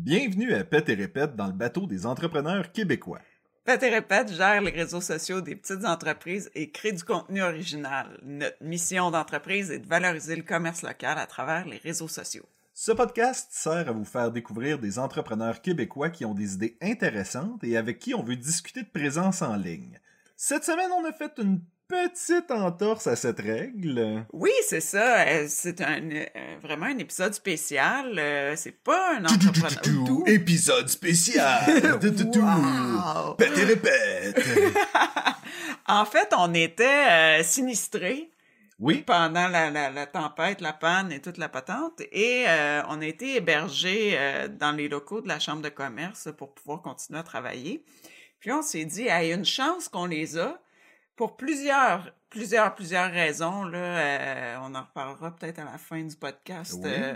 Bienvenue à Pète et Répète dans le bateau des entrepreneurs québécois. Pète et Répète gère les réseaux sociaux des petites entreprises et crée du contenu original. Notre mission d'entreprise est de valoriser le commerce local à travers les réseaux sociaux. Ce podcast sert à vous faire découvrir des entrepreneurs québécois qui ont des idées intéressantes et avec qui on veut discuter de présence en ligne. Cette semaine, on a fait une petite entorse à cette règle. Oui, c'est ça. Euh, C'est un, euh, vraiment un épisode spécial. Euh, C'est pas un entrepreneur. Épisode spécial. Wow. Pète et répète. En fait, on était euh, sinistrés Oui, pendant la, la, la tempête, la panne et toute la patente, et euh, on a été hébergés euh, dans les locaux de la chambre de commerce pour pouvoir continuer à travailler. Puis on s'est dit, il y a une chance qu'on les a pour plusieurs, plusieurs, plusieurs raisons. Là, euh, on en reparlera peut-être à la fin du podcast. Oui. euh,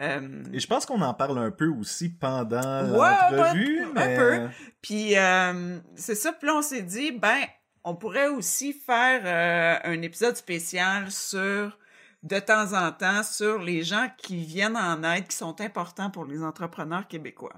euh, et je pense qu'on en parle un peu aussi pendant Ouais, l'entrevue. un mais... un peu. Puis euh, c'est ça, puis là on s'est dit, ben, on pourrait aussi faire euh, un épisode spécial sur, de temps en temps, sur les gens qui viennent en aide, qui sont importants pour les entrepreneurs québécois.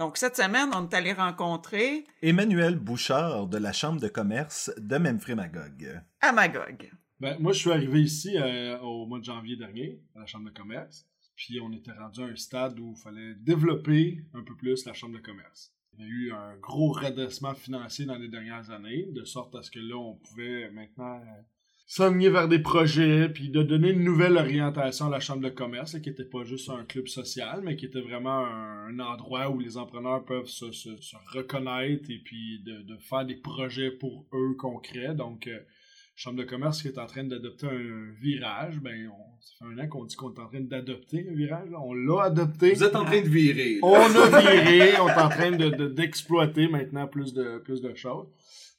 Donc cette semaine, on est allé rencontrer Emmanuel Bouchard de la Chambre de commerce de Memphremagog. à Magog. Ben, moi, je suis arrivé ici euh, au mois de janvier dernier, à la Chambre de commerce. Puis on était rendu à un stade où il fallait développer un peu plus la Chambre de commerce. Il y a eu un gros redressement financier dans les dernières années, de sorte à ce que là, on pouvait maintenant s'enligner vers des projets, puis de donner une nouvelle orientation à la Chambre de commerce, qui n'était pas juste un club social, mais qui était vraiment un, un endroit où les entrepreneurs peuvent se, se- se reconnaître et puis de, de faire des projets pour eux concrets. Donc, euh, Chambre de commerce qui est en train d'adopter un virage, ben, on, ça fait un an qu'on dit qu'on est en train d'adopter un virage. là. On l'a adopté. Vous êtes en train de virer. là. On a viré, on est en train de, de- d'exploiter maintenant plus de, plus de choses.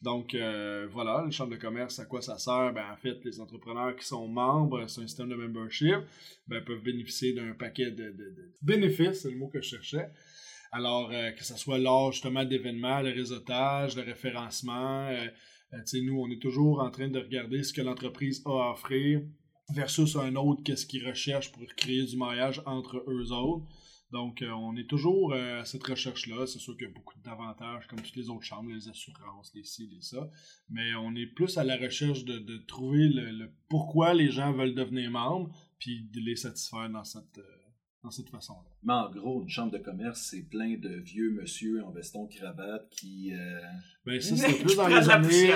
Donc euh, voilà, le chambre de commerce, à quoi ça sert? Ben, en fait, les entrepreneurs qui sont membres, c'est un système de membership, ben, peuvent bénéficier d'un paquet de, bénéfices, c'est le mot que je cherchais. Alors, euh, que ce soit lors justement d'événements, le réseautage, le référencement, euh, euh, nous, on est toujours en train de regarder ce que l'entreprise a à offrir versus un autre, qu'est-ce qu'ils recherchent pour créer du maillage entre eux autres. Donc, euh, on est toujours euh, à cette recherche-là. C'est sûr qu'il y a beaucoup d'avantages, comme toutes les autres chambres, les assurances, les ci, les ça. Mais on est plus à la recherche de, de trouver le, le pourquoi les gens veulent devenir membres, puis de les satisfaire dans cette, euh, dans cette façon-là. Mais en gros, une chambre de commerce, c'est plein de vieux monsieur en veston cravate qui. euh, Ben, ça, c'était plus dans les années.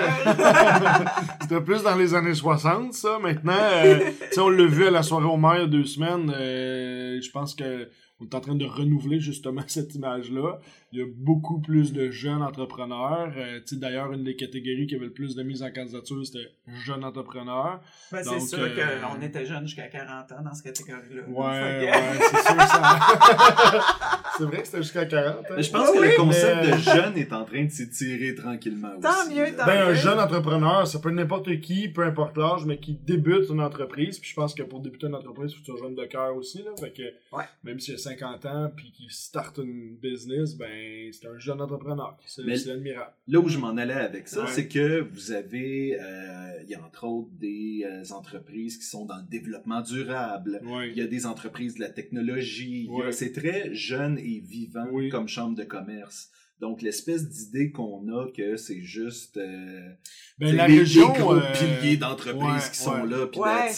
c'était plus dans les années 60, ça. Maintenant, euh, tu sais, on l'a vu à la soirée au maire il y a deux semaines. euh, je pense que on est en train de renouveler justement cette image-là. Il y a beaucoup plus de jeunes entrepreneurs. Euh, d'ailleurs, une des catégories qui avait le plus de mise en candidature, c'était jeunes entrepreneurs. Ben, c'est sûr euh, qu'on était jeunes jusqu'à 40 ans dans cette catégorie-là. Ouais, ouais, c'est sûr ça. c'est vrai que c'était jusqu'à 40. hein? Mais je pense Oui, que oui, le concept mais- de jeune est en train de s'étirer tranquillement Tant aussi. mieux, tant Ben, un mieux. jeune entrepreneur, ça peut être n'importe qui, peu importe l'âge, mais qui débute une entreprise. Puis je pense que pour débuter une entreprise, il faut que tu jeune de cœur aussi. Là, fait que Ouais. même s'il a 50 ans puis qu'il starte une business, ben c'est un jeune entrepreneur. C'est admirable. Là où je m'en allais avec ça, Ouais. c'est que vous avez, euh, il y a entre autres des euh, entreprises qui sont dans le développement durable. Ouais. Il y a des entreprises de la technologie. Ouais. C'est très jeune et vivant Oui. comme chambre de commerce. Donc, l'espèce d'idée qu'on a que c'est juste euh, Ben, la les, région. les gros euh, piliers d'entreprises ouais, qui sont ouais. là, puis Ouais,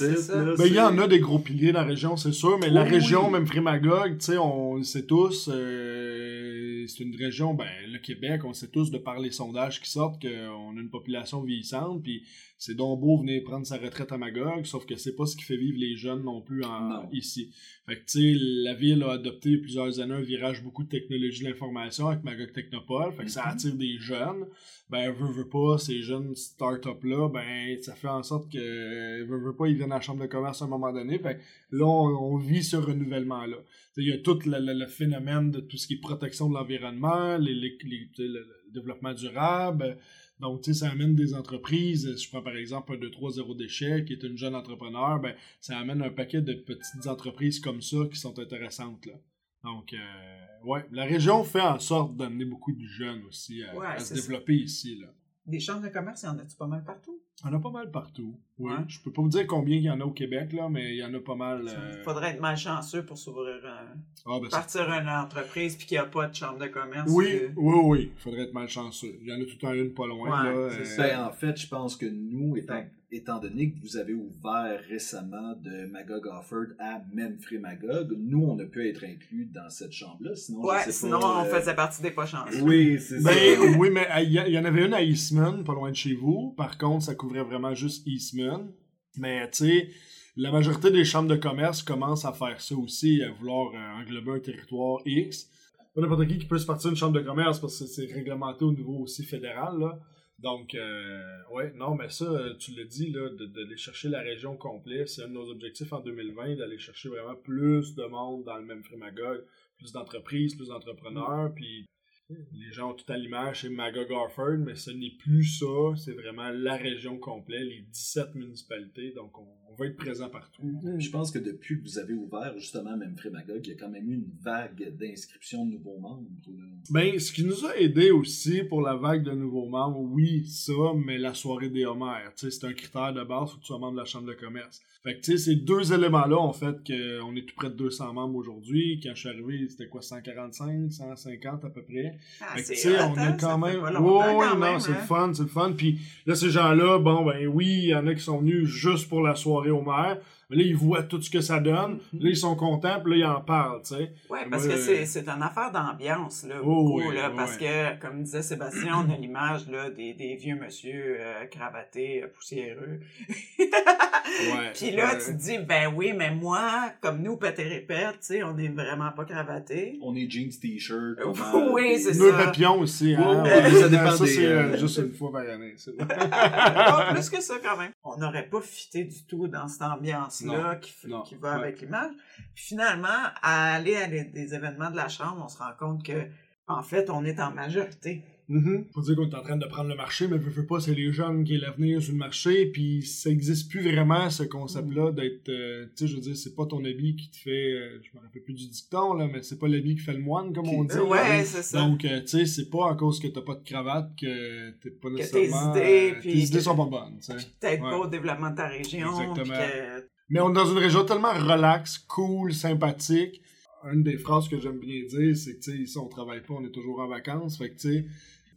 Ben, il y en a des gros piliers dans la région, c'est sûr, mais la région, oui. même sais, on le sait tous, euh, c'est une région, ben, le Québec, on sait tous, de par les sondages qui sortent, qu'on a une population vieillissante, puis c'est donc beau venir prendre sa retraite à Magog, sauf que c'est pas ce qui fait vivre les jeunes non plus en, Non. ici. Fait que, tu sais, la ville a adopté plusieurs années un virage beaucoup de technologie de l'information avec Magog Technopole, fait que ça Mhm. attire des jeunes. Ben, veut, veut pas, ces jeunes start-up-là, ben, ça fait en sorte que, veut, veut pas, ils viennent à la chambre de commerce à un moment donné. Fait que là, on, on vit ce renouvellement-là. Il y a tout le, le- le phénomène de tout ce qui est protection de l'environnement, les, les- le, développement durable. Donc, tu sais, ça amène des entreprises. Je prends par exemple un 2-3-0 déchets qui est une jeune entrepreneur. Ben, ça amène un paquet de petites entreprises comme ça qui sont intéressantes. Là. Donc, euh, ouais, la région fait en sorte d'amener beaucoup de jeunes aussi à, Ouais, à se ça. développer ici. Là. Des chambres de commerce, il y en a-tu pas mal partout? Il y en a pas mal partout. Oui. Ouais. Je peux pas vous dire combien il y en a au Québec, là, mais il y en a pas mal. Il euh, faudrait être malchanceux pour s'ouvrir, un- ah, ben, c'est- partir une entreprise puis qu'il n'y a pas de chambre de commerce. Oui, euh, oui, oui. Il faudrait être malchanceux. Il y en a tout le temps une pas loin. Ouais, là, c'est euh, ça. Ben, en fait, je pense que nous, étant. Étant donné que vous avez ouvert récemment de Magog Offord à Memphis Magog, nous, on a pu être inclus dans cette chambre-là. Sinon, Ouais, je sais sinon pas, on euh, faisait partie des pas chanceux. Oui, c'est ça. Ben oui, mais il y, en avait une à Eastman, pas loin de chez vous. Par contre, ça couvrait vraiment juste Eastman. Mais tu sais, la majorité des chambres de commerce commencent à faire ça aussi, à vouloir euh, englober un territoire X. Pas n'importe qui qui peut se partir d'une chambre de commerce parce que c'est réglementé au niveau aussi fédéral. Là. Donc, euh, ouais, non, mais ça, euh, tu l'as dit, là, d'aller chercher la région complète, c'est un de nos objectifs en 2020, d'aller chercher vraiment plus de monde dans le même Frémagogue, plus d'entreprises, plus d'entrepreneurs, puis les gens ont tout à l'image, c'est Magog Orford, mais ce n'est plus ça, c'est vraiment la région complète, les 17 municipalités, donc on, on va être présent partout. Je pense que depuis que vous avez ouvert justement Memphis Magog, il y a quand même eu une vague d'inscriptions de nouveaux membres. Ben, ce qui nous a aidé aussi pour la vague de nouveaux membres, oui, ça, mais la soirée des Homères, c'est un critère de base, faut que tu sois membre de la Chambre de commerce. Fait que, tu sais, ces deux éléments-là ont fait qu'on est tout près de 200 membres aujourd'hui. Quand je suis arrivé, c'était quoi, 145, 150 à peu près? Ah, tu sais, on hein, est quand même. Oui, non, c'est le hein. fun, c'est le fun. Puis là, ces gens-là, bon, ben oui, il y en a qui sont venus juste pour la soirée au maire. Là, ils voient tout ce que ça donne. Là, ils sont contents, puis là, ils en parlent, tu sais. Ouais, parce Ouais. que c'est, c'est une affaire d'ambiance, là, Oh, beaucoup, oui, là, oui. parce que, comme disait Sébastien, on a l'image, là, des, des vieux monsieur euh, cravatés, euh, poussiéreux. Ouais. Puis là, Ouais. tu te dis, ben oui, mais moi, comme nous, répète, tu sais, on est vraiment pas cravatés. On est jeans, t-shirt. Euh, oui, c'est Nœud ça. papillon aussi, hein. Ouais, Ouais, ça dépend ça, des, c'est euh, euh, juste une fois par année. plus que ça, quand même. On n'aurait pas fité du tout dans cette ambiance-là qui, qui va ouais. avec l'image. Puis finalement, à aller à des- des événements de la Chambre, on se rend compte que, en fait, on est en majorité. Mhm. Faut dire qu'on est en train de prendre le marché, mais veux, veux pas, c'est les jeunes qui est l'avenir sur le marché, puis ça existe plus vraiment ce concept-là d'être, euh, tu sais, je veux dire, c'est pas ton habit qui te fait, euh, je me rappelle plus du dicton là, mais c'est pas l'habit qui fait le moine comme on dit. Euh, là. ouais, c'est ça. Donc, euh, tu sais, c'est pas à cause que t'as pas de cravate que t'es pas tes nécessairement. idées, euh, puis tes idées que- sont pas bonnes, tu sais. Puis peut-être Ouais. pas au développement de ta région. Exactement. puis que- Mais on est dans une région tellement relaxe, cool, sympathique. Une des phrases que j'aime bien dire, c'est que, tu sais, ici, on travaille pas, on est toujours en vacances. Fait que, tu sais,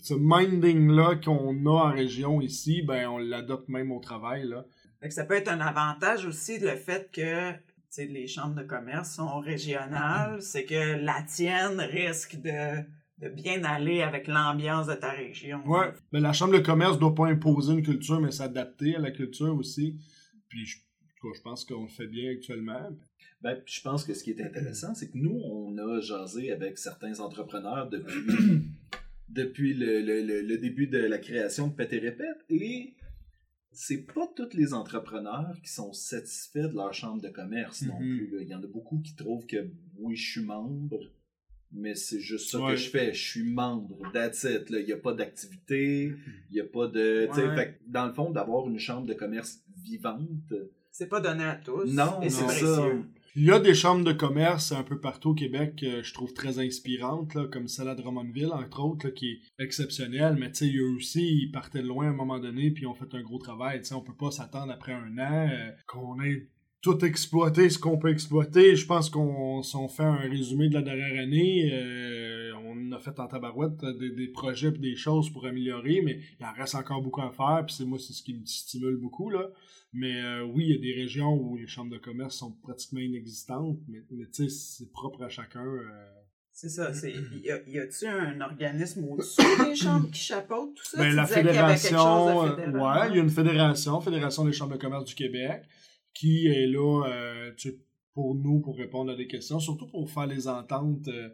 ce minding-là qu'on a en région ici, ben, on l'adopte même au travail, là. Fait que ça peut être un avantage aussi, le fait que tu sais, les chambres de commerce sont régionales, c'est que la tienne risque de, de bien aller avec l'ambiance de ta région. Ouais. Mais la chambre de commerce doit pas imposer une culture, mais s'adapter à la culture aussi. Puis, je, je pense qu'on le fait bien actuellement. Ben, je pense que ce qui est intéressant, c'est que nous, on a jasé avec certains entrepreneurs depuis, depuis le, le- le- le début de la création de Pète et Répète, et c'est pas tous les entrepreneurs qui sont satisfaits de leur chambre de commerce non Mhm. plus. Il y en a beaucoup qui trouvent que oui, je suis membre, mais c'est juste ça Ouais. que je fais. Je suis membre, that's it. là. Il n'y a pas d'activité, il n'y a pas de... Ouais. fait dans le fond, d'avoir une chambre de commerce vivante, C'est pas donné à tous. Non, et c'est précieux. ça. Il y a des chambres de commerce un peu partout au Québec que je trouve très inspirantes, là, comme celle à Drummondville, entre autres, là, qui est exceptionnelle. Mais tu sais, eux aussi, ils partaient de loin à un moment donné, puis ils ont fait un gros travail. Tu sais, on peut pas s'attendre après un an euh, qu'on ait tout exploité ce qu'on peut exploiter. Je pense qu'on si on fait un résumé de la dernière année, euh, on a fait en tabarouette euh, des, des projets et des choses pour améliorer, mais il en reste encore beaucoup à faire. Puis c'est moi, c'est ce qui me stimule beaucoup là. Mais euh, oui, il y a des régions où les chambres de commerce sont pratiquement inexistantes, mais, mais tu sais, c'est propre à chacun. euh. C'est ça. c'est- Y, a, y a-tu un organisme au-dessus des chambres qui chapeaute tout ça? Ben, la y fédération, euh, fédéral. ouais, il y a une fédération, Fédération des chambres de commerce du Québec, qui est là euh, tu pour nous, pour répondre à des questions, surtout pour faire les ententes euh,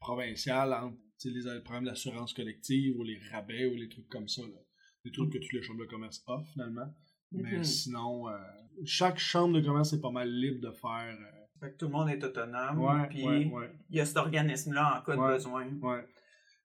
provinciales entre tu sais, les, les problèmes d'assurance collective ou les rabais ou les trucs comme ça. Là. Des trucs que toutes les chambres de commerce offrent finalement. Mais Mhm. sinon, euh, chaque chambre de commerce est pas mal libre de faire. euh, Fait que tout le monde est autonome. puis ouais, ouais. il y a cet organisme-là en cas Ouais. de besoin.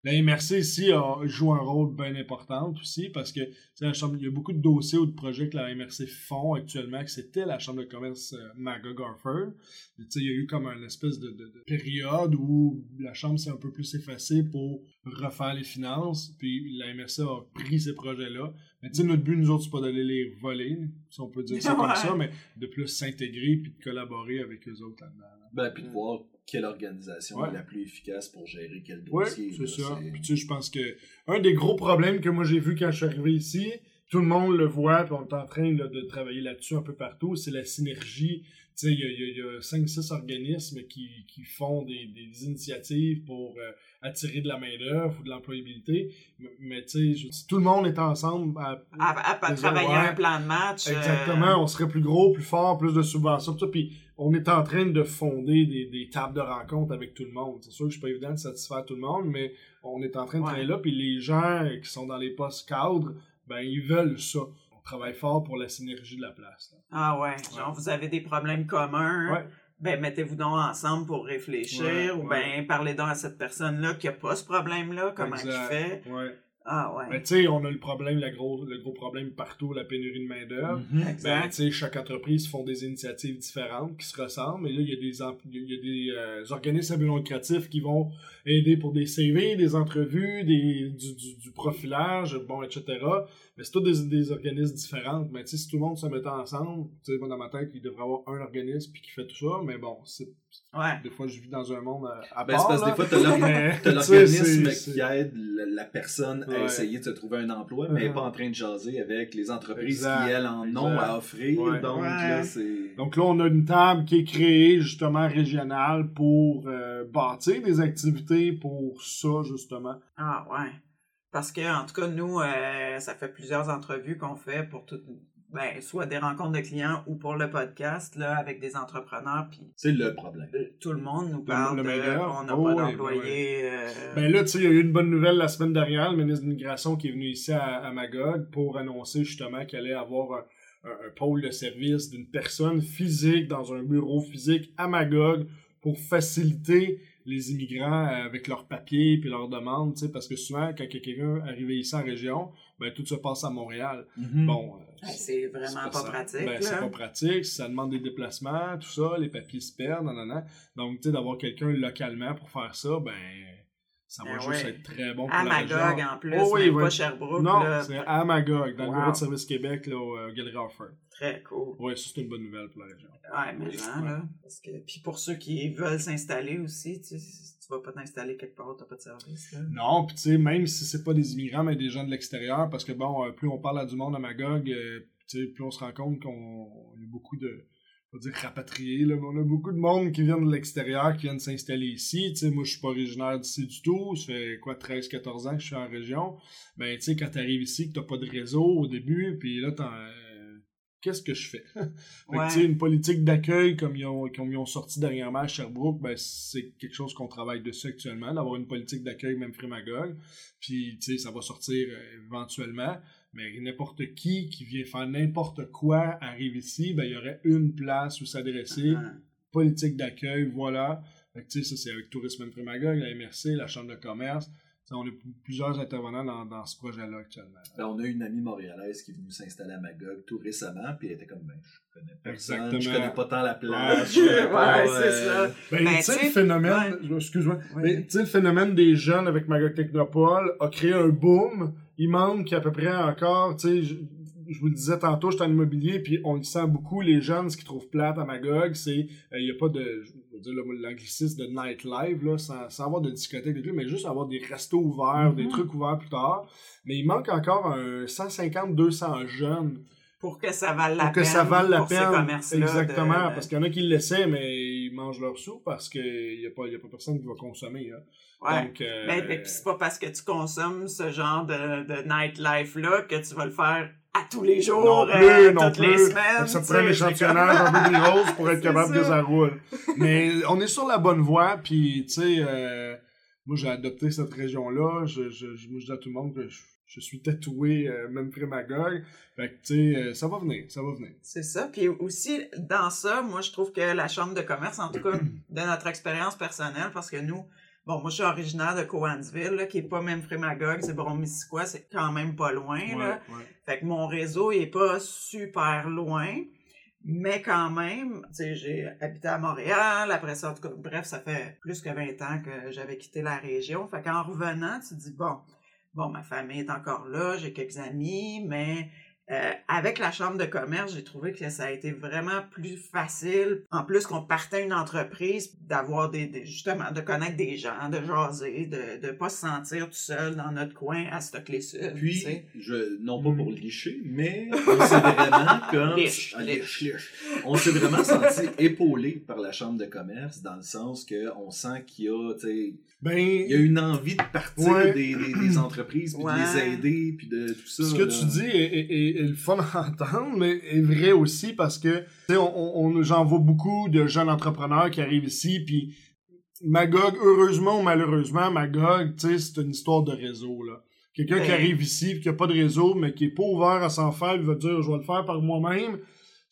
La MRC ici a, joue un rôle bien important aussi parce que la chambre, il y a beaucoup de dossiers ou de projets que la MRC font actuellement, que c'était la Chambre de commerce euh, Magog Garford. Il y a eu comme une espèce de, de, de, période où la Chambre s'est un peu plus effacée pour refaire les finances, puis la MRC a pris ces projets-là. Mais tu sais, notre but, nous autres, c'est pas d'aller les voler, si on peut dire ça comme ça, mais de plus s'intégrer puis de collaborer avec eux autres là-dedans. Ben, puis de voir quelle organisation est la plus efficace pour gérer quel dossier. Oui, c'est ça. Puis tu sais, je pense que un des gros problèmes que moi j'ai vu quand je suis arrivé ici, tout le monde le voit, puis on est en train là, de travailler là-dessus un peu partout, c'est la synergie. Tu sais, il y a, 5-6 organismes qui, qui font des, des initiatives pour euh, attirer de la main-d'œuvre ou de l'employabilité. Mais, tu sais, si tout le monde est ensemble à, à, travailler un plan de match. Exactement, euh, on serait plus gros, plus fort, plus de subventions, tout ça. Puis on est en train de fonder des, des tables de rencontre avec tout le monde. C'est sûr que c'est pas évident de satisfaire tout le monde, mais on est en train de travailler là. Puis les gens qui sont dans les postes cadres, ben ils veulent ça travaille fort pour la synergie de la place. Ah ouais, genre vous avez des problèmes communs. Ouais. Ben mettez-vous donc ensemble pour réfléchir ou ben parlez donc à cette personne-là qui a pas ce problème-là, comment il fait. Ouais. Ah ouais. Ben, tu sais, on a le problème, le gros, le gros problème partout, la pénurie de main-d'œuvre. Mm-hmm. Ben, tu sais, chaque entreprise font des initiatives différentes qui se ressemblent. Et là, il y a des, il y a des euh, organismes lucratifs qui vont aider pour des CV, des entrevues, des, du, du, du profilage, bon, etc. Mais c'est tous des, des organismes différents. Mais tu sais, si tout le monde se mettait ensemble, tu sais, dans ma tête, il devrait y avoir un organisme qui fait tout ça. Mais bon, c'est Ouais. Des fois, je vis dans un monde à, ben, part. parce que des fois, t'as l'organisme qui aide la, personne à essayer de se trouver un emploi, mais pas en train de jaser avec les entreprises qui, elles, en ont à offrir. Donc, là, c'est... Donc là, on a une table qui est créée, justement, régionale pour euh, bâtir des activités pour ça, justement. Ah, ouais. Parce que, en tout cas, nous, euh, ça fait plusieurs entrevues qu'on fait pour tout, ben, soit des rencontres de clients ou pour le podcast, là, avec des entrepreneurs. Puis c'est le problème. Euh, tout le monde nous parle le, de, on n'a oh, pas ouais, d'employés. ouais. Euh... Ben là, tu sais, il y a eu une bonne nouvelle la semaine dernière, le ministre de l'Immigration qui est venu ici à, à Magog pour annoncer justement qu'il allait avoir un, un, un, pôle de service d'une personne physique dans un bureau physique à Magog pour faciliter les immigrants avec leurs papiers puis leurs demandes, tu sais, parce que souvent, quand quelqu'un arrive ici en région, ben tout se passe à Montréal. Mm -hmm. Bon, euh, c'est vraiment pas, pas pratique. Ben, c'est pas pratique, ça demande des déplacements, tout ça, les papiers se perdent, nan, nan, Donc, tu sais, d'avoir quelqu'un localement pour faire ça, ben ça va ben juste ouais. être très bon pour à la en plus, oh, oui, même pas Sherbrooke. Non, là. c'est à Magog, dans Wow. le bureau de service Québec, là, au euh, Galerie Offert. Très cool. Oui, ça, c'est une bonne nouvelle pour la région. Ouais, mais genre, là. Parce que, puis pour ceux qui veulent s'installer aussi, tu sais, tu vas pas t'installer quelque part où t'as pas de service. Là. Non, puis tu sais, même si c'est pas des immigrants, mais des gens de l'extérieur, parce que bon, euh, plus on parle à du monde à Magog, euh, tu sais, plus on se rend compte qu'on a beaucoup de, on va dire rapatriés, là, mais on a beaucoup de monde qui viennent de l'extérieur, qui viennent s'installer ici. Tu sais, moi, je suis pas originaire d'ici du tout. Ça fait quoi, 13-14 ans que je suis en région. Ben, tu sais, quand t'arrives ici, que t'as pas de réseau au début, puis là, t'en qu'est-ce que je fais? fait Ouais. que, tu sais, une politique d'accueil comme ils ont, comme ils ont sorti dernièrement à Sherbrooke, ben, c'est quelque chose qu'on travaille dessus actuellement, d'avoir une politique d'accueil même Frémagog. Puis, tu sais, ça va sortir euh, éventuellement. Mais n'importe qui qui vient faire n'importe quoi arrive ici, ben, il y aurait une place où s'adresser. Ah. Politique d'accueil, voilà. Fait que, ça, c'est avec Tourisme Frémagog, la MRC, la Chambre de commerce. On a plusieurs intervenants dans, dans ce projet-là actuellement. Ben, on a une amie montréalaise qui est venue s'installer à Magog tout récemment, puis elle était comme, ben, je connais personne, Exactement. je connais pas tant la place. je connais pas, Ouais, c'est euh, ça. Ben, Ben, tu sais, le phénomène, excuse-moi, Ouais. mais tu sais, le phénomène des jeunes avec Magog Technopole a créé un boom. Il manque à peu près encore, tu sais, je, je vous le disais tantôt, j'étais en immobilier, puis on le sent beaucoup, les jeunes, ce qu'ils trouvent plate à Magog, c'est, euh, il y a pas de, je veux dire, l'anglicisme de nightlife, là, sans, sans avoir de discothèque, mais juste avoir des restos ouverts, Mhm. des trucs ouverts plus tard. Mais il manque encore un 150-200 jeunes Pour que ça vale la pour que peine. ça vale la pour ces peine. Exactement, de- de- parce qu'il y en a qui l'essaient, mais ils mangent leur sous parce qu'il n'y a, pas- y a pas personne qui va consommer. Hein. Ouais. Donc, euh, Ben, ben, pis c'est pas parce que tu consommes ce genre de, de nightlife-là que tu vas le faire à tous les jours, non plus, euh, non toutes les plus. semaines. ça prend un sais, échantillonnage un peu plus rose pour être capable que ça. ça roule. Mais on est sur la bonne voie, puis tu sais, euh, moi j'ai adopté cette région-là. Je, je, je, moi, je dis à tout le monde que je, je suis tatoué, euh, même Frémagog. Fait que tu sais, euh, ça va venir, ça va venir. C'est ça. Puis aussi, dans ça, moi, je trouve que la Chambre de commerce, en tout cas, de notre expérience personnelle, parce que nous, Bon, moi, je suis originaire de Cowansville, là, qui est pas même Frémagogue, c'est Bromissiquois, c'est quand même pas loin, là. Ouais. Fait que mon réseau il est pas super loin, mais quand même, tu sais, j'ai habité à Montréal, après ça, en tout cas, bref, ça fait plus que 20 ans que j'avais quitté la région. Fait qu'en revenant, tu te dis, bon, bon, ma famille est encore là, j'ai quelques amis, mais euh, avec la chambre de commerce, j'ai trouvé que ça a été vraiment plus facile. En plus qu'on partait une entreprise, d'avoir des, des- justement, de connaître des gens, de jaser, de de pas se sentir tout seul dans notre coin à stocker sud. Puis, tu sais. je, non pas pour licher, mais on s'est vraiment comme... Liche, Ah, liche. On s'est vraiment senti épaulé par la chambre de commerce dans le sens que on sent qu'il y a, tu sais, Ben, il y a une envie de partir Ouais. des, des, des entreprises, puis de les aider, puis de tout ça. ce que tu dis est, est- est- est le fun à entendre, mais est vrai aussi parce que, on, on, j'en vois beaucoup de jeunes entrepreneurs qui arrivent ici, puis Magog, heureusement ou malheureusement, Magog, c'est une histoire de réseau, là. Quelqu'un qui Ben. arrive ici, puis qui a pas de réseau, mais qui est pas ouvert à s'en faire, il va dire, je vais le faire par moi-même.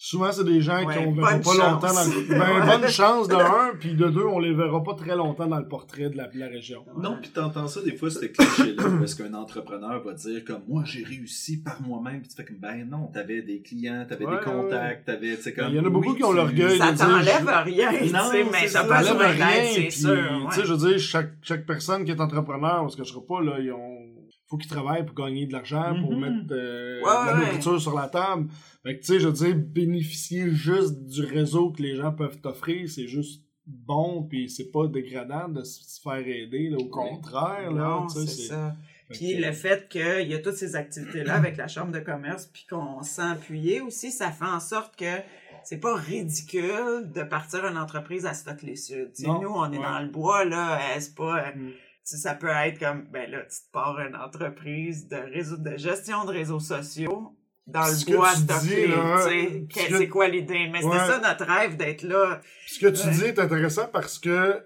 Souvent, c'est des gens Ouais, qu'on verra bonne pas chance. longtemps dans le... Ben, bonne chance de un, puis de deux, on les verra pas très longtemps dans le portrait de la, de la région. Non, puis t'entends ça des fois, ce cliché-là, parce qu'un entrepreneur va dire comme moi j'ai réussi par moi-même, puis tu fais comme ben non, t'avais des clients, t'avais Ouais, des contacts, t'avais, tu sais comme. Il y en a beaucoup oui, qui ont l'orgueil Ça t'enlève je- rien, tu Non, sais, mais ça. pas Ça besoin enlève d'aide, rien, c'est sûr. Tu sais, ouais. je veux dire, chaque, chaque personne qui est entrepreneur, parce que je serai pas, là, ils ont... faut qu'ils travaillent pour gagner de l'argent, pour Mhm. mettre euh, Ouais, de la ouais. nourriture sur la table. Fait que, tu sais, je veux dire, bénéficier juste du réseau que les gens peuvent t'offrir, c'est juste bon, puis c'est pas dégradant de se faire aider, là, au contraire, là, c'est ça. Puis que- le fait qu'il y a toutes ces activités-là avec la chambre de commerce, puis qu'on s'est appuyé aussi, ça fait en sorte que c'est pas ridicule de partir une entreprise à sais, Non, Nous, on est ouais. dans le bois, là, c'est pas... Mm. Sais, ça peut être comme, ben là, tu te pars une entreprise de réseau de gestion de réseaux sociaux dans Ce le bois stocké, tu sais. C'est quoi l'idée? Mais Ouais. c'était ça notre rêve d'être là. Ce que tu Ouais. dis est intéressant parce que,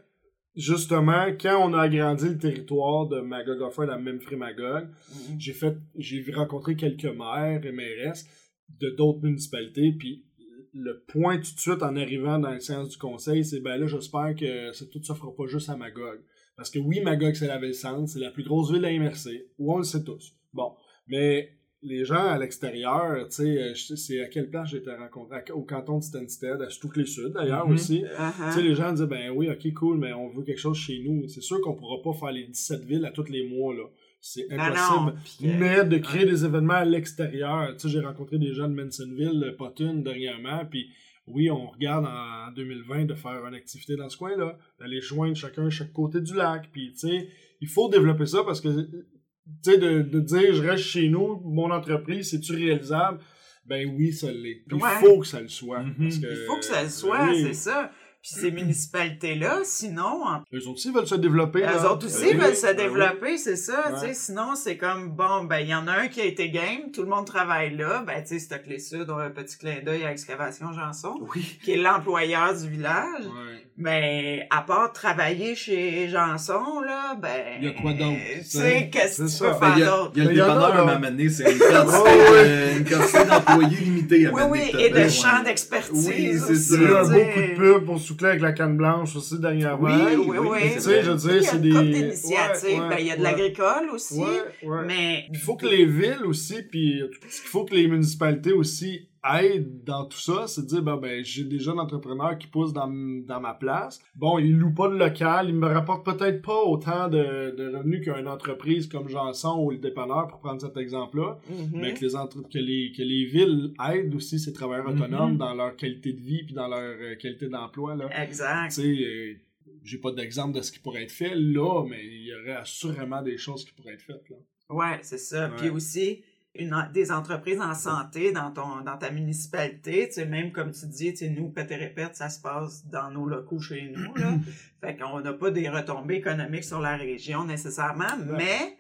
justement, quand on a agrandi le territoire de Magog Offer à Memphis Magog, j'ai fait j'ai rencontré quelques maires et mairesses de d'autres municipalités puis le point tout de suite en arrivant dans le séance du conseil c'est ben là j'espère que tout ça fera pas juste à Magog parce que oui Magog c'est la ville centre c'est la plus grosse ville à MRC où on le sait tous bon mais les gens à l'extérieur, tu sais, euh, c'est à quelle place j'ai été rencontré? Au canton de Stansted, à les sud d'ailleurs Mhm. aussi. Uh-huh. Tu sais, les gens disaient, ben oui, ok, cool, mais on veut quelque chose chez nous. C'est sûr qu'on pourra pas faire les 17 villes à tous les mois, là. C'est Non, impossible. puis, euh, mais de créer des événements à l'extérieur. Tu sais, j'ai rencontré des gens de Mansonville, Potune, dernièrement, puis oui, on regarde en 2020 de faire une activité dans ce coin-là, d'aller joindre chacun chaque côté du lac, puis tu sais, il faut développer ça parce que, tu sais, de, de dire, je reste chez nous, mon entreprise, c'est-tu réalisable? Ben oui, ça l'est. Puis il faut que ça le soit. Mhm. parce que, Il faut que ça le soit, oui. c'est ça. Puis ces municipalités-là, sinon, en Eux aussi veulent se développer. Eux autres aussi veulent se ben oui. développer, c'est ça. Ouais. tu sais. Sinon, c'est comme, bon, ben, il y en a un qui a été game, tout le monde travaille là. Ben, tu sais, Stock les Sud, on a un petit clin d'œil à Excavation Janson, Oui. qui est l'employeur du village. Ouais. Mais à part travailler chez Janson, là, ben. Il y a quoi d'autre, Tu sais, qu'est-ce que tu peux ça. Ben, faire il y a, d'autre? il y a le il y a, dépanneur là. à m'amener, c'est une quantité, euh, d'employés limitée à Oui, oui, et de champs d'expertise. Oui, c'est aussi, Il y a un beau coup de pub pour soucler avec la canne blanche aussi dernièrement. Oui, oui, oui. Tu sais, je veux Il y dire, a c'est des. couple d'initiatives. Ouais, Ben, il y a de l'agricole aussi. Ouais, ouais. Mais Il faut que les villes aussi, puis il faut que les municipalités aussi aident dans tout ça. C'est de dire, ben, ben j'ai des jeunes entrepreneurs qui poussent dans, dans ma place. Bon, ils louent pas de local, ils me rapportent peut-être pas autant de, de revenus qu'une entreprise comme Janson ou le dépanneur, pour prendre cet exemple-là. Mhm. mais que les, entre... que, les, que les villes aident aussi ces travailleurs Mhm. autonomes dans leur qualité de vie puis dans leur euh, qualité d'emploi. Là. Exact. Tu sais, euh, j'ai pas d'exemple de ce qui pourrait être fait là, mais il y aurait assurément des choses qui pourraient être faites. Là. Ouais, c'est ça. Ouais. Puis aussi, une, des entreprises en santé dans ton dans ta municipalité, tu sais, même comme tu dis, tu sais, nous, pète et répète, ça se passe dans nos locaux chez nous, là. fait qu'on n'a pas des retombées économiques sur la région nécessairement, mais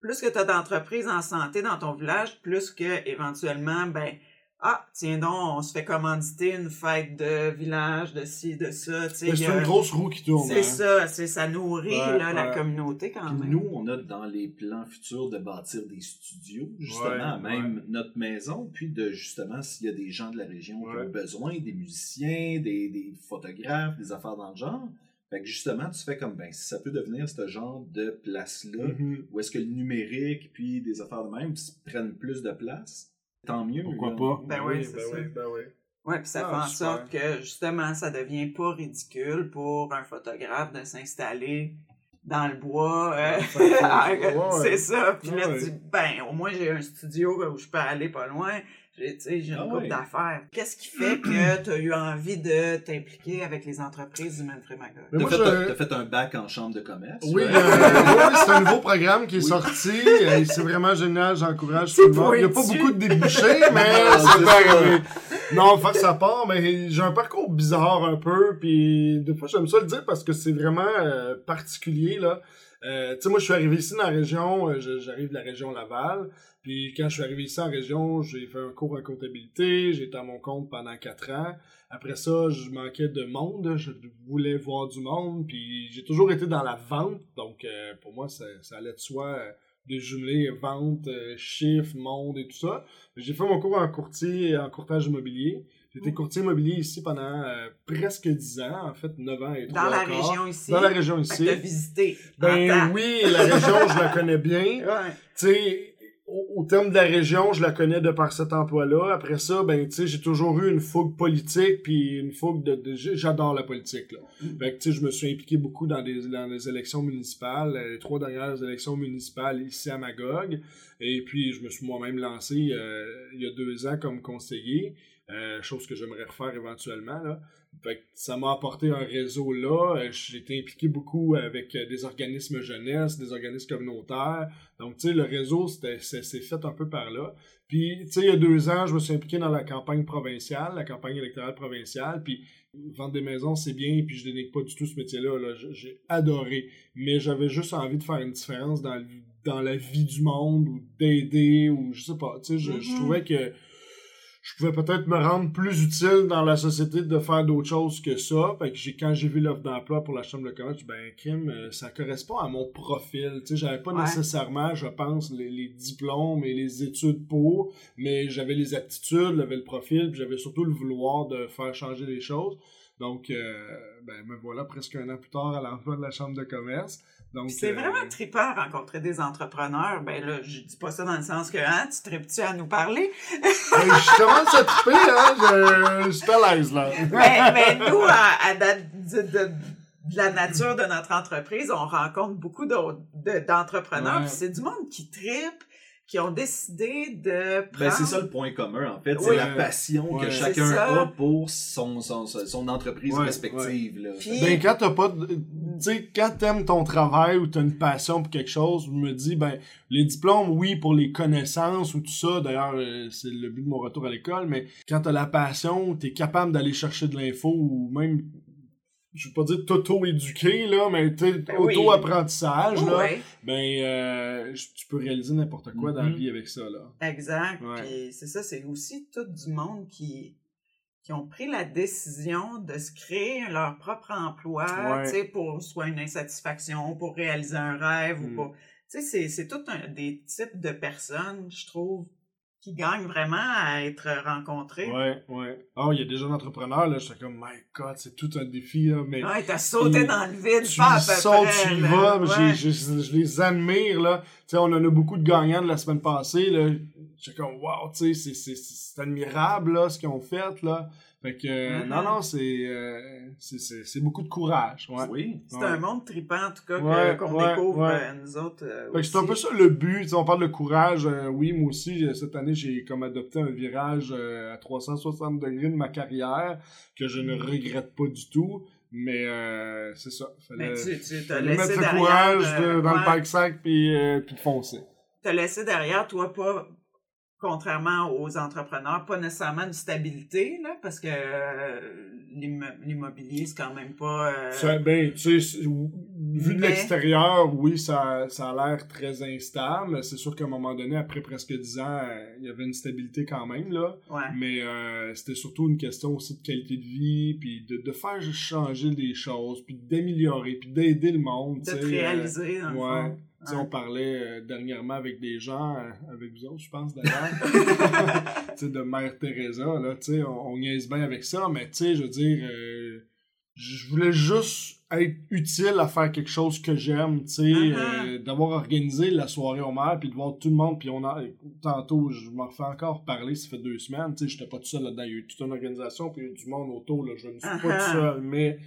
plus que tu as d'entreprises en santé dans ton village, plus que éventuellement, ben, ah, tiens donc, on se fait commanditer une fête de village, de ci, de ça, tu sais. Mais il y C'est a- une grosse roue qui tourne. C'est hein. ça, c'est ça nourrit Ouais, là, la communauté quand Puis même. nous, on a dans les plans futurs de bâtir des studios, justement, Ouais, même notre maison, puis de justement, s'il y a des gens de la région qui ont besoin, des musiciens, des, des photographes, des affaires dans le genre, Fait que justement, tu fais comme, ben, si ça peut devenir ce genre de place-là, Mhm. où est-ce que le numérique, puis des affaires de même, prennent plus de place, tant mieux. Pourquoi là. pas? Ben oui, c'est ben ça. oui, ben oui. Ouais, puis ça Ah, fait en super. sorte que justement ça devient pas ridicule pour un photographe de s'installer dans le bois. euh, c'est ça. Puis là, tu dis, ben, au moins j'ai un studio où je peux aller pas loin. J'ai, tu sais, j'ai une Ah couple ouais. d'affaires. Qu'est-ce qui fait que tu as eu envie de t'impliquer avec les entreprises du Manfred T'as moi, fait, je- un- t'as fait un bac en chambre de commerce. Oui, ouais. euh, oui, c'est un nouveau programme qui est sorti. euh, C'est vraiment génial, j'encourage tout le monde. Il n'y a pas beaucoup de débouchés, mais c'est. Non, face ça part, mais j'ai un parcours bizarre un peu, puis des fois j'aime ça le dire parce que c'est vraiment euh, particulier, là. Euh, tu sais, moi, je suis arrivé ici dans la région, euh, j'arrive de la région Laval, puis quand je suis arrivé ici en région, j'ai fait un cours en comptabilité, j'ai été à mon compte pendant quatre ans. Après ça, je manquais de monde, je voulais voir du monde, puis j'ai toujours été dans la vente, donc euh, pour moi, ça, ça allait de soi de jumeler vente, euh, chiffres, monde et tout ça. J'ai fait mon cours en courtier, en courtage immobilier. J'ai été courtier immobilier ici pendant euh, presque 10 ans, en fait 9 ans et Dans 3 la quarts. région ici. Dans la région Fait ici. que t'as visité. en Ben oui, la région, je la connais bien. Ouais. Tu sais, au, au terme de la région, je la connais de par cet emploi-là. Après ça, ben, tu sais, j'ai toujours eu une fougue politique, puis une fougue de... J'adore la politique, là. Fait que, tu sais, je me suis impliqué beaucoup dans des, dans des élections municipales, euh, les trois dernières élections municipales ici à Magog. Et puis, je me suis moi-même lancé euh, il y a deux ans comme conseiller, euh, chose que j'aimerais refaire éventuellement, là. Fait que ça m'a apporté un réseau là. J'ai été impliqué beaucoup avec des organismes jeunesse, des organismes communautaires. Donc, tu sais, le réseau, c'était- c'est c'est fait un peu par là. Puis, tu sais, il y a deux ans, je me suis impliqué dans la campagne provinciale, la campagne électorale provinciale. Puis, vendre des maisons, c'est bien, puis je dénigre pas du tout ce métier-là. là. J'ai adoré. Mais j'avais juste envie de faire une différence dans, dans la vie du monde, ou d'aider, ou je sais pas. Tu sais, je, je Mhm. trouvais que je pouvais peut-être me rendre plus utile dans la société de faire d'autres choses que ça. Fait que j'ai, quand j'ai vu l'offre d'emploi pour la chambre de commerce, ben, crime, euh, ça correspond à mon profil. Tu sais, j'avais pas Ouais. nécessairement, je pense, les, les diplômes et les études pour, mais j'avais les aptitudes, j'avais le profil, puis j'avais surtout le vouloir de faire changer les choses. Donc, euh, ben, me voilà presque un an plus tard à l'emploi de la chambre de commerce. Donc, c'est euh, vraiment trippant rencontrer des entrepreneurs. Ben là, je dis pas ça dans le sens que, hein, tu tripes-tu à nous parler? je commence à triper, hein, je, je suis à l'aise, là. mais, mais nous, à, à date de, de- de la nature de notre entreprise, on rencontre beaucoup d'entrepreneurs. Ouais. puis c'est du monde qui tripe, qui ont décidé de prendre... Ben, c'est ça le point commun, en fait. C'est Oui. la passion Ouais. que chacun a pour son, son, son entreprise Ouais, respective. Là. Puis- Ben, quand t'as pas de- tu sais, quand t'aimes ton travail ou t'as une passion pour quelque chose, je me dis, ben, les diplômes, oui, pour les connaissances ou tout ça, d'ailleurs, euh, c'est le but de mon retour à l'école, mais quand t'as la passion, t'es capable d'aller chercher de l'info ou même, je veux pas dire t'auto-éduquer, là, mais tu Ben oui. auto-apprentissage, là, Ouais, ben, euh, tu peux réaliser n'importe quoi dans la Mhm. vie avec ça, là. exact. Ouais. Puis c'est ça, c'est aussi tout du monde qui qui ont pris la décision de se créer leur propre emploi, Ouais. tu sais, pour soit une insatisfaction, pour réaliser un rêve Mm. ou pour... Tu sais, c'est- c'est tout un, des types de personnes, je trouve, qui gagnent vraiment à être rencontrés. Ouais, ouais. Oh, il y a des jeunes entrepreneurs, là, j'étais comme, my god, c'est tout un défi, là, mais. Ouais, t'as sauté dans le vide, tu pas à peu sautes, près, tu y vas, Ouais. je les admire, là. Tu sais, on en a beaucoup de gagnants de la semaine passée, là. J'étais comme, wow, tu sais, c'est admirable, là, ce qu'ils ont fait, là. Fait que, euh, Mhm. non, non, c'est, euh, c'est, c'est, c'est beaucoup de courage, ouais. Oui. C'est Ouais. un monde trippant, en tout cas, Ouais, qu'on ouais, découvre, ouais. euh, nous autres. euh, Fait que c'est un peu ça le but. Tu sais, on parle de courage. euh, oui, moi aussi, cette année, j'ai comme adopté un virage euh, à 360 degrés de ma carrière que je ne regrette pas du tout. Mais euh, c'est ça. Mais Fallait, tu, tu t'as fallait laissé mettre le courage de- dans ouais. le pack sac puis, euh, puis de foncer. t'as laissé derrière, toi, pas, contrairement aux entrepreneurs, pas nécessairement une stabilité, là, parce que euh, l'immo- l'immobilier, c'est quand même pas... euh, Ça, ben, tu sais, vu de l'extérieur, oui, ça, ça a l'air très instable. C'est sûr qu'à un moment donné, après presque 10 ans, euh, il y avait une stabilité quand même, là. ouais. Mais c'était surtout une question aussi de qualité de vie, puis de, de faire changer des choses, puis d'améliorer, puis d'aider le monde. De tu sais, te réaliser, dans le ouais. fond. On parlait euh, dernièrement avec des gens, euh, avec vous autres, je pense d'ailleurs, de Mère Teresa, là, on, on niaise bien avec ça, mais je veux dire, euh, je voulais juste être utile à faire quelque chose que j'aime, tu Uh-huh. euh, d'avoir organisé la soirée au maire, puis de voir tout le monde, puis on a, tantôt, je m'en refais encore parler, ça fait deux semaines, tu sais, j'étais pas tout seul là-dedans, il y a eu toute une organisation, puis il y a eu du monde autour, là, je ne suis pas Uh-huh. tout seul, mais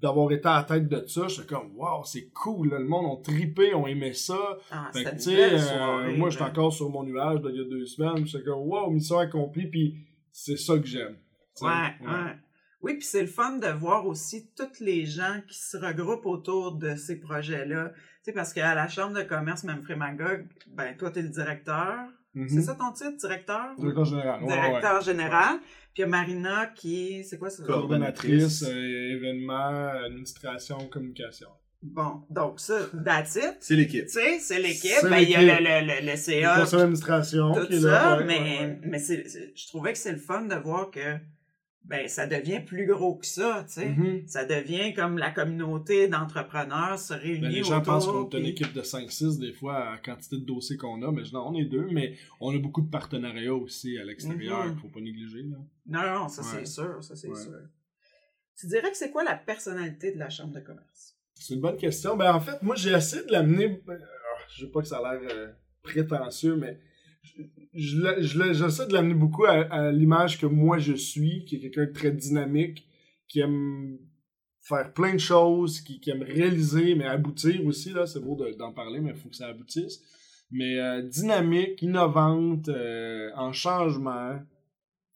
d'avoir été à la tête de ça, j'étais comme, wow, c'est cool, là, le monde ont trippé, ont aimé ça, Ah, fait que, euh, moi, j'étais encore sur mon nuage, là, il y a deux semaines, j'étais comme, wow, mission accomplie, puis c'est ça que j'aime. Ouais, ouais. Oui, puis c'est le fun de voir aussi tous les gens qui se regroupent autour de ces projets-là. Tu sais, parce qu'à la Chambre de commerce, même Frémagogue, ben, toi, t'es le directeur. C'est ça ton titre, directeur? Directeur général, ouais. Directeur général. Puis il y a Marina qui, c'est quoi ça? coordonnatrice, euh, événements, administration, communication. Bon, donc ça, that's it. C'est l'équipe. Tu sais, c'est l'équipe. Ben, il y a le, le, le, le Le CA, conseil d'administration tout qui est ça, là. ouais, mais, ouais, ouais. mais c'est- je trouvais que c'est le fun de voir que ben ça devient plus gros que ça, tu sais. Mhm. Ça devient comme la communauté d'entrepreneurs se réunit Ben, les gens autour, pensent qu'on est une équipe de 5-6 des fois à la quantité de dossiers qu'on a, mais non, on est deux, mais on a beaucoup de partenariats aussi à l'extérieur Mhm. qu'il faut pas négliger. Là. Non, non, ça Ouais. c'est sûr, ça c'est Ouais. sûr. Tu dirais que c'est quoi la personnalité de la chambre de commerce? C'est une bonne question. Ben en fait, moi j'ai essayé de l'amener. euh, je veux pas que ça a l'air euh, prétentieux, mais je, je, je j'essaie de l'amener beaucoup à, à l'image que moi je suis, qui est quelqu'un de très dynamique, qui aime faire plein de choses, qui, qui aime réaliser, mais aboutir aussi, là, c'est beau de- d'en parler, mais il faut que ça aboutisse. Mais euh, dynamique, innovante, euh, en changement.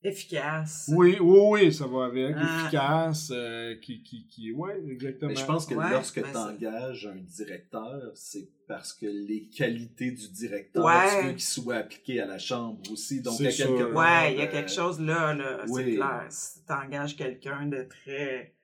Efficace. Oui, oui, oui, ça va avec. Ah. Efficace, euh, qui, qui, qui, ouais, exactement. Mais je pense que Ouais, lorsque ben tu engages un directeur, c'est parce que les qualités du directeur, Ouais. tu veux qu'ils soient appliquées à la chambre aussi. Donc, C'est à quelque sûr. part, Ouais, il y a quelque chose là, là c'est oui. clair. Si t'engages quelqu'un de très,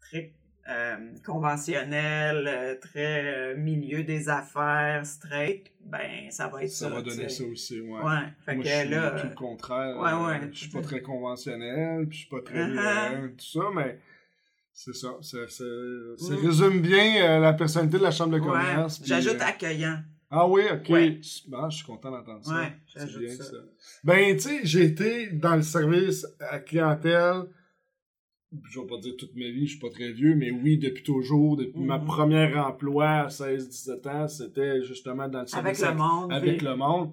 très euh, conventionnel, euh, très euh, milieu des affaires, straight, ben ça va être ça. ça va donner ça aussi, ouais. Ouais, fait Moi, que je suis là. tout le contraire. ouais, ouais. je suis pas très conventionnel, puis je suis pas très euh, tout ça, mais c'est ça. Ça, ça, ça Mm. résume bien euh, la personnalité de la chambre de commerce. J'ajoute euh, accueillant. Ah oui, ok. Ouais. Bon, je suis content d'entendre ça. Ouais, C'est j'ajoute bien, ça. Ben, tu sais, j'ai été dans le service à clientèle. Je vais pas dire toute ma vie, je suis pas très vieux, mais oui, depuis toujours, depuis ma Mhm. première emploi à 16-17 ans, c'était justement dans le Avec service le à- monde. avec puis- le monde.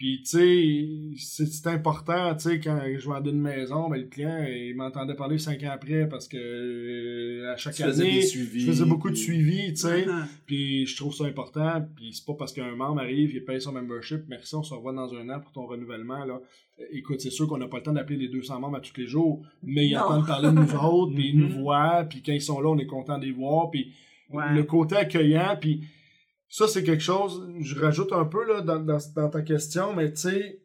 Puis, tu sais, c'est important, tu sais, quand je vendais une maison, ben, le client, il m'entendait parler cinq ans après parce que euh, à chaque Tu faisais année, des suivis. je faisais beaucoup de suivi, tu sais. Uh-huh. Puis je trouve ça important. Puis c'est pas parce qu'un membre arrive, il paye son membership, merci, on se revoit dans un an pour ton renouvellement. Là. Euh, Écoute, c'est sûr qu'on n'a pas le temps d'appeler les 200 membres à tous les jours, mais ils Non. attendent parler de nous autres, puis ils nous Mhm. voient, puis quand ils sont là, on est content de les voir. Puis Ouais. le côté accueillant, puis ça, c'est quelque chose, je rajoute un peu là, dans, dans, dans ta question, mais tu sais,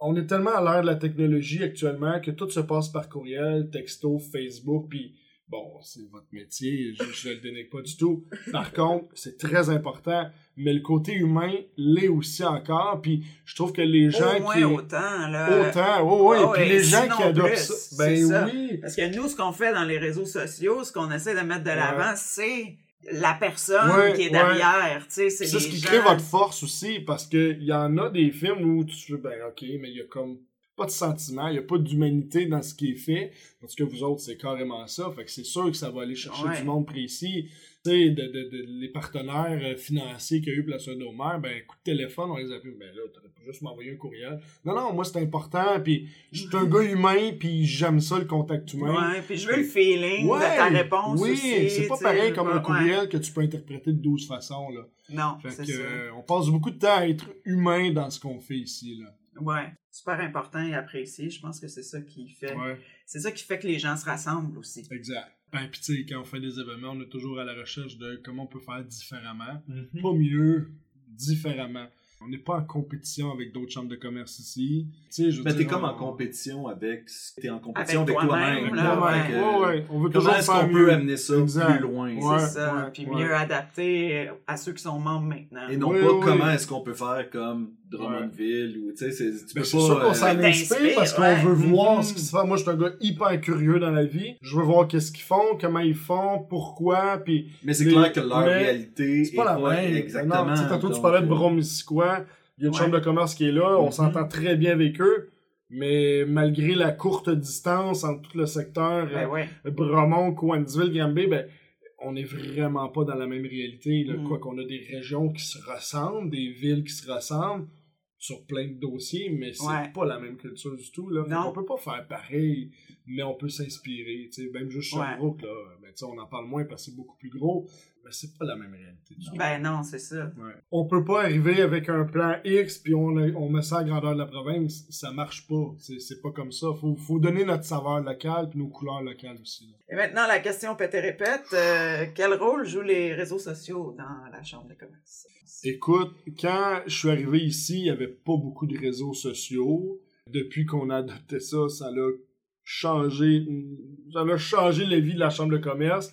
on est tellement à l'ère de la technologie actuellement que tout se passe par courriel, texto, Facebook, puis bon, c'est votre métier, je, je le dénigre pas du tout. Par contre, c'est très important, mais le côté humain l'est aussi encore, puis je trouve que les gens Au moins qui... autant, là. Autant, oui, oui, Ah puis ouais, les gens qui adoptent plus, ça, ben ça. oui, Parce que nous, ce qu'on fait dans les réseaux sociaux, ce qu'on essaie de mettre de Ouais. l'avant, c'est la personne Ouais, qui est derrière. tu sais, C'est ce qui crée votre force aussi, parce que il y en a des films où tu ben ok, mais il y a comme pas de sentiment, il y a pas d'humanité dans ce qui est fait, parce que vous autres, c'est carrément ça, fait que c'est sûr que ça va aller chercher Ouais. du monde précis. De, de, de- les partenaires euh, financiers qu'il y a eu pour la maire, ben coup de téléphone, on les appelle, ben là, t'aurais pu juste m'envoyer un courriel. Non, non, moi c'est important, puis je suis un gars humain, puis j'aime ça, le contact humain. Ouais, puis je veux le feeling Ouais, de ta réponse oui, aussi. c'est pas pareil comme un pas- ouais. courriel que tu peux interpréter de 12 façons, là. Non, Fait c'est que, ça. euh, on passe beaucoup de temps à être humain dans ce qu'on fait ici, là. Ouais, super important et apprécié. Je pense que c'est ça qui fait. Ouais, C'est ça qui fait que les gens se rassemblent aussi. exact. Ben, pis tu sais, quand on fait des événements, on est toujours à la recherche de comment on peut faire différemment. Mhm. Pas mieux, différemment. On n'est pas en compétition avec d'autres chambres de commerce ici. Tu sais, je veux Mais dire, t'es comme on- en compétition avec. T'es en compétition Avec avec, toi-même, toi-même. là, là, ouais. Ouais, ouais, on veut Comment toujours est-ce faire qu'on mieux. peut amener ça Exact. plus loin? Ouais. c'est ça. ouais, puis ouais. mieux adapté à ceux qui sont membres maintenant. Et non pas comment est-ce qu'on peut faire comme Drummondville ou tu sais, c'est- tu Ben, peux c'est pas. sûr qu'on euh, s'en inspire parce qu'on ouais. veut voir ce qui se fait. Moi, je suis un gars hyper curieux dans la vie. Je veux voir qu'est-ce qu'ils font, comment ils font, pourquoi, puis Mais c'est clair que leur mais réalité. c'est pas la même. Exactement. Non, tantôt, tu parlais de euh, Bromissisquoi. Il y a une Ouais. chambre de commerce qui est là. On Mhm. s'entend très bien avec eux. Mais malgré la courte distance entre tout le secteur Ben euh, ouais. Bromont, Coansville, Granby, ben, on n'est vraiment pas dans la même réalité. Là. Mm. Quoi qu'on a des régions qui se ressemblent, des villes qui se ressemblent sur plein de dossiers, mais c'est Ouais. pas la même culture du tout. Là. Qu'on peut pas faire pareil, mais on peut s'inspirer. Même juste Ouais. Sherbrooke, là, ben, on en parle moins parce que c'est beaucoup plus gros, mais c'est pas la même réalité. du tout. Ben non, c'est ça. Ouais. On peut pas arriver avec un plan X puis on, on met ça à la grandeur de la province. Ça marche pas. C'est, c'est pas comme ça. Faut, faut donner notre saveur locale puis nos couleurs locales aussi. là. Et maintenant, la question pété répète. euh, quel rôle jouent les réseaux sociaux dans la Chambre de commerce? Écoute, quand je suis arrivé ici, il y avait pas beaucoup de réseaux sociaux. Depuis qu'on a adopté ça, ça l'a changé, ça a changé la vie de la chambre de commerce.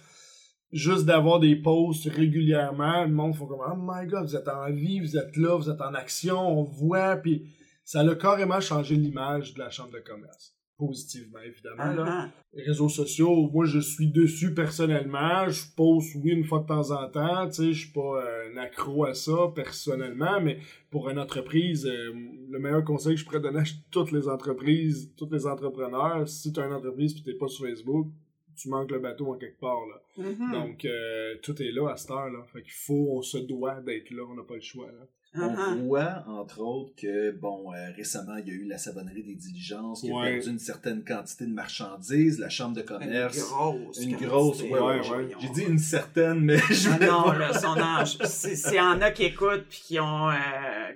Juste d'avoir des posts régulièrement, le monde font comme oh my god, vous êtes en vie, vous êtes là, vous êtes en action, on voit, puis ça a carrément changé l'image de la chambre de commerce. Positivement, évidemment. là Ah, les réseaux sociaux, moi je suis dessus personnellement, je poste oui une fois de temps en temps, tu sais, je suis pas euh, un accro à ça personnellement, mais pour une entreprise, euh, le meilleur conseil que je pourrais donner à toutes les entreprises, tous les entrepreneurs, si tu as une entreprise et t'es pas sur Facebook, tu manques le bateau en quelque part là. Mhm. Donc euh, tout est là à cette heure là, fait qu'il faut, on se doit d'être là, on n'a pas le choix là. Ah, ah. On voit, entre autres, que, bon, euh, récemment, il y a eu la savonnerie des diligences qui a Ouais. perdu une certaine quantité de marchandises, la chambre de Une commerce. grosse. Une grosse, ouais, ouais. J'ai dit une certaine, mais je Ah non, là, son âge. Si- S'il y en a qui écoutent puis qui ont, euh,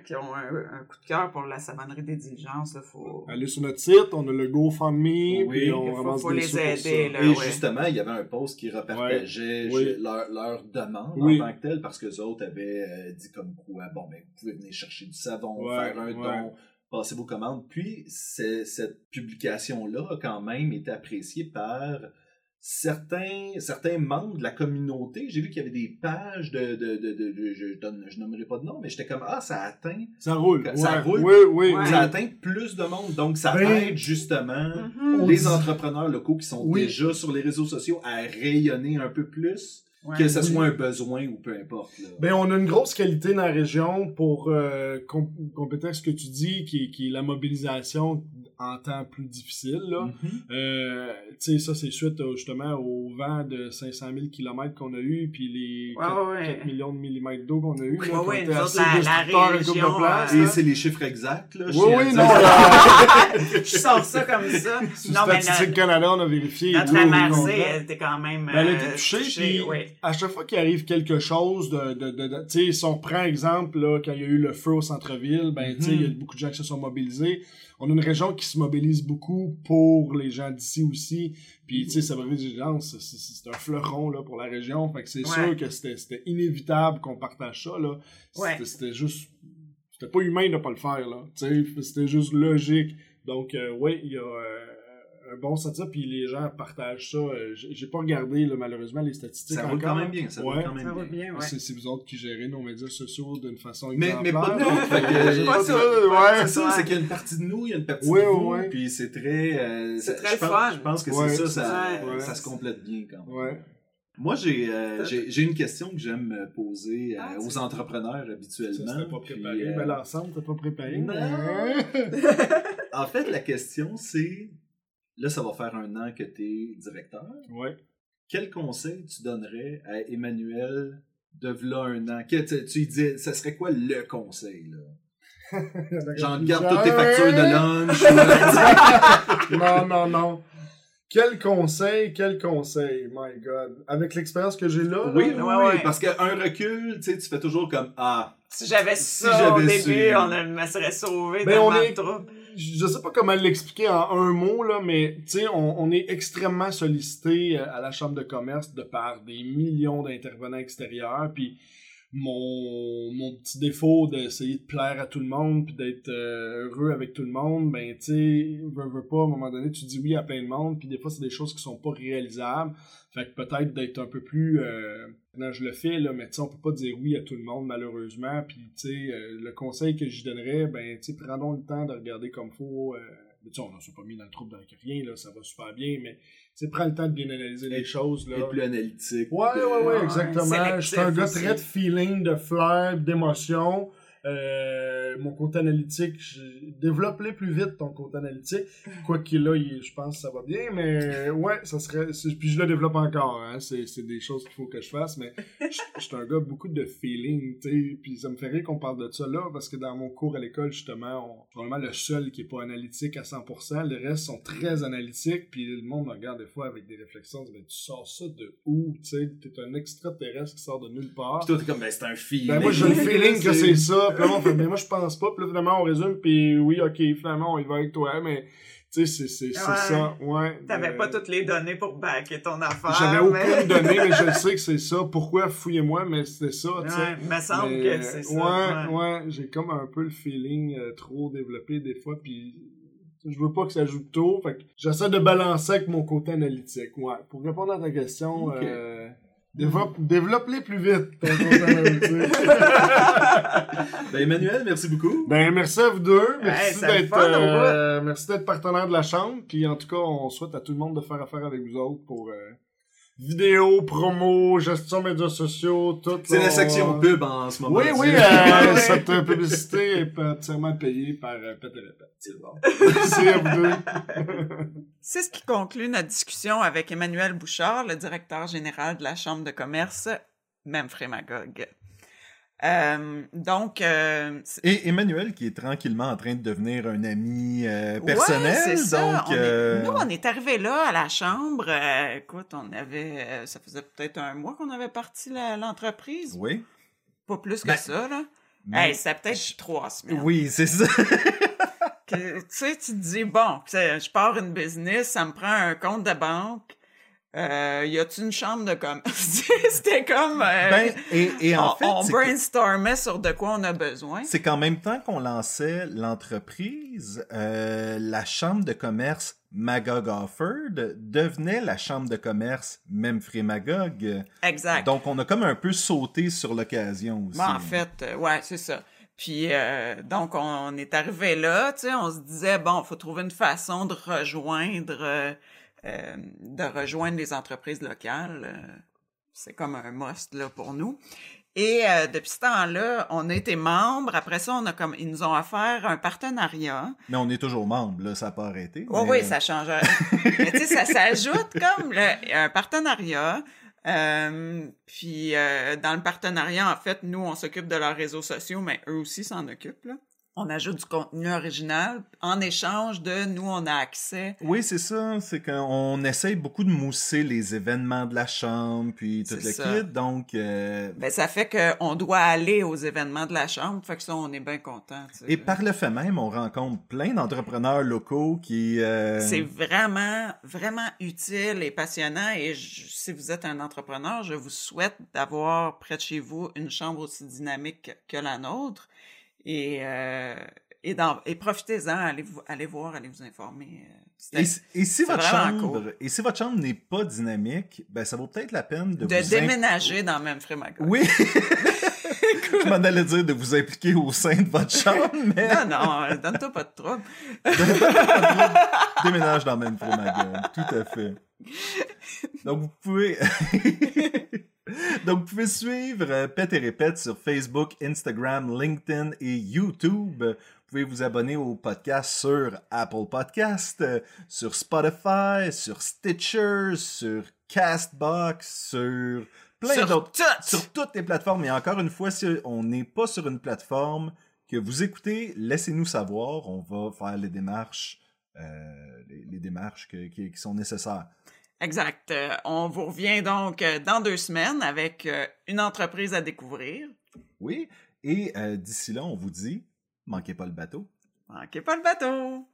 qui ont un, un coup de cœur pour la savonnerie des diligences, il faut, Allez sur notre site, on a le GoFundMe, Oui, puis on il faut- faut des les aider, là. Et ouais. justement, il y avait un post qui repartageait Ouais. Oui. leur, leur demande Oui. en tant que telle, parce que les autres avaient euh, dit comme quoi, bon, ben, vous pouvez venir chercher du savon, Ouais, faire un ouais. don, passer vos commandes. Puis, cette publication-là a quand même été appréciée par certains, certains membres de la communauté. J'ai vu qu'il y avait des pages de, de, de, de- de- je donne, je nommerai pas de nom, mais j'étais comme, ah, ça atteint, Ça roule. Ça ouais. roule. Oui, oui, Ouais. oui. ça atteint plus de monde. Donc, ça Ben, aide justement Mhm. les dit- entrepreneurs locaux qui sont Oui. déjà sur les réseaux sociaux à rayonner un peu plus, Ouais. que ce soit un besoin ou peu importe. là. Ben, on a une grosse qualité dans la région pour euh, ce que tu dis, qui est la mobilisation en temps plus difficile. Là. Mhm. Euh, tu sais, ça, c'est suite euh, justement au vent de 500 000 km qu'on a eu, puis les Ouais, 4, ouais. 4 millions de millimètres d'eau qu'on a eu. là, Ouais, nous autres, la- la de euh, Et c'est les chiffres exacts. Là, je Oui, oui, non. Je sors ça comme ça. sur non, mais Statistique notre, Canada, on a vérifié. notre MRC, elle était quand même. Ben, elle a été euh, touchée, puis- oui. à chaque fois qu'il arrive quelque chose de, de, de, de- tu sais, si on prend exemple, là, quand il y a eu le feu au centre-ville, ben, tu sais, il y a beaucoup de gens qui se sont mobilisés. On a une région qui se mobilise beaucoup pour les gens d'ici aussi. Puis, tu sais, vite c'est c'est un fleuron, là, pour la région. Fait que c'est Ouais. sûr que c'était inévitable qu'on partage ça, là. Ouais. C'était- C'était juste, c'était pas humain de pas le faire, là. Tu sais, c'était juste logique. Donc, euh, oui, il y a euh, un bon ça, puis les gens partagent ça. Euh, J'ai pas regardé, là, malheureusement, les statistiques Ça roule encore. quand même bien. Ça Ouais. quand même Ça va bien. bien, ouais. C'est vous autres qui gérez nos médias sociaux d'une façon Mais, mais pas exemplaire. J'ai euh, pas c'est- ça, C'est ça, qu'il y a une partie de nous, il y a une partie Ouais, de vous, ouais. puis c'est très... euh, C'est ça- très je pense, fun. Je pense que Ouais, c'est ça, ça, ça se complète bien quand même. Ouais. Moi, j'ai euh, une question que j'aime poser euh, Ah, aux entrepreneurs Ça, habituellement. c'était pas préparé. euh, Mais l'ensemble, t'es pas préparé. Non. En fait, la question, c'est... Là, ça va faire un an que tu es directeur. Ouais. Quel conseil tu donnerais à Emmanuel de v'là un an? Que, tu, dis, ça serait quoi le conseil, là? Genre, garde toutes tes factures de lunch. non, non, non. Quel conseil, quel conseil, my God. Avec l'expérience que j'ai là, oui, oui, là, Ouais, oui, ouais. parce qu'un recul, tu sais, tu fais toujours comme, ah, Si j'avais Si ça au j'avais début, su. on ne me serait sauvé Ben, dans on ma est- troupe. Je sais pas comment l'expliquer en un mot, là, mais on, on est extrêmement sollicité euh, à la Chambre de commerce de par des millions d'intervenants extérieurs, puis mon, mon petit défaut d'essayer de plaire à tout le monde puis d'être euh, heureux avec tout le monde, ben tu sais, veux, veux pas, à un moment donné, tu dis oui à plein de monde, puis des fois, c'est des choses qui sont pas réalisables. Fait que peut-être d'être un peu plus... Euh, non, je le fais, là, mais tu sais, on peut pas dire oui à tout le monde, malheureusement. Puis, tu sais, euh, le conseil que j'y donnerais, ben, tu sais, prenons le temps de regarder comme faut. Euh, mais tu sais, on s'est pas mis dans le trouble avec rien, là, ça va super bien, mais, sais, prends le temps de bien analyser les Être- choses, là. être plus analytique. Ouais, ouais, ouais, exactement. Je suis un gars très de feeling, de flair, d'émotion. Euh, mon côté analytique, développe-le plus vite ton côté analytique. Quoi qu'il là, il- je pense que ça va bien, mais ouais, ça serait. Puis je le développe encore, hein. C'est des choses qu'il faut que je fasse, mais je suis un gars beaucoup de feeling, tu sais. Puis ça me fait rire qu'on parle de ça là, parce que dans mon cours à l'école, justement, on, vraiment le seul qui est pas analytique à 100%. Les restes sont très analytiques, puis le monde me regarde des fois avec des réflexions. Tu sors ça de où, tu sais? T'es un extraterrestre qui sort de nulle part. Puis toi, t'es comme, ben, c'est un feeling. Ben moi j'ai le feeling que c'est ça. Fait, mais moi je pense pas. Puis là finalement on résume. Puis oui, ok, finalement on y va avec toi. Mais tu sais, c'est c'est c'est Ouais. ça. Ouais. T'avais Euh, pas toutes les données pour backer ton affaire. J'avais mais- aucune donnée, mais je sais que c'est ça. Pourquoi fouillez-moi, mais c'était ça. tu sais. Ouais, me semble Mais, que c'est ça. Ouais, ouais, j'ai comme un peu le feeling euh, trop développé des fois, puis je veux pas que ça joue tôt, fait que j'essaie de balancer avec mon côté analytique, ouais. Pour répondre à ta question, euh, développe, développe-les plus vite. Ben, Emmanuel, merci beaucoup. ben, merci à vous deux, merci d'être, euh, merci d'être partenaire de la chambre, puis en tout cas, on souhaite à tout le monde de faire affaire avec vous autres pour, euh, vidéo, promo, gestion médias sociaux, tout. C'est la section on- pub en ce moment. Oui, oui, euh, cette publicité est entièrement payée par euh, Pet. C'est ce qui conclut notre discussion avec Emmanuel Bouchard, le directeur général de la Chambre de commerce Memphremagog. Euh, donc, euh, c'est- Et Emmanuel qui est tranquillement en train de devenir un ami euh, personnel. Ouais, c'est ça. donc, On est- euh, Nous, on est arrivé là à la chambre. écoute, on avait, ça faisait peut-être un mois qu'on avait parti l'entreprise. Oui. Pas plus que Ben, ça, là. mais- Hey, ça peut-être trois semaines. Oui, c'est ça. Que, tu sais, tu te dis, bon, je pars une business, ça me prend un compte de banque. Euh, y a-tu une chambre de commerce? C'était comme. euh, Ben, et, et en on, fait, on que- brainstormait sur de quoi on a besoin. c'est qu'en même temps qu'on lançait l'entreprise, euh, la chambre de commerce Magog Offord devenait la chambre de commerce Memphis Magog. Exact. Donc, on a comme un peu sauté sur l'occasion aussi. Ben, en fait, euh, ouais, c'est ça. Puis, euh, donc, on, est arrivé là, tu sais, on se disait, bon, faut trouver une façon de rejoindre, euh, euh, de rejoindre les entreprises locales. euh, c'est comme un must, là, pour nous. Et euh, depuis ce temps-là, on a été membre. Après ça, on a comme, ils nous ont offert un partenariat. Mais on est toujours membre, là, ça n'a pas arrêté. Oui, mais- oui, ça change. Mais tu sais, ça s'ajoute comme le- un partenariat. Euh, puis euh, dans le partenariat, en fait, nous, on s'occupe de leurs réseaux sociaux, mais eux aussi s'en occupent. Là. On ajoute du contenu original. En échange de nous, on a accès. Oui, c'est ça. C'est qu'on essaye beaucoup de mousser les événements de la chambre, puis tout le ça. kit. Donc, euh, Ben, ça fait qu'on doit aller aux événements de la chambre. Fait que ça, on est bien content. tu sais. et par le fait même, on rencontre plein d'entrepreneurs locaux qui... euh, C'est vraiment, vraiment utile et passionnant. Et je- si vous êtes un entrepreneur, je vous souhaite d'avoir près de chez vous une chambre aussi dynamique que la nôtre. Et, euh, et, profitez-en, allez, vous, allez voir, allez vous informer. Euh, Et, si- et si c'est votre chambre, cool. et si votre chambre n'est pas dynamique, ben ça vaut peut-être la peine de, de vous déménager dans même Frémagon. Oui. Je m'en allais dire de vous impliquer au sein de votre chambre, mais Non, non, euh, donne-toi pas de trouble. déménage dans le même. Tout à fait. Donc, vous pouvez... Donc, vous pouvez suivre euh, Pète et Répète sur Facebook, Instagram, LinkedIn et YouTube. Vous pouvez vous abonner au podcast sur Apple Podcast, euh, sur Spotify, sur Stitcher, sur Castbox, sur plein d'autres... Sur toutes les plateformes. Et encore une fois, si on n'est pas sur une plateforme que vous écoutez, laissez-nous savoir. On va faire les démarches, euh, les, les démarches que- qui, qui sont nécessaires. Exact. Euh, on vous revient donc euh, dans deux semaines avec euh, une entreprise à découvrir. Oui. Et euh, d'ici là, on vous dit, manquez pas le bateau. Manquez pas le bateau!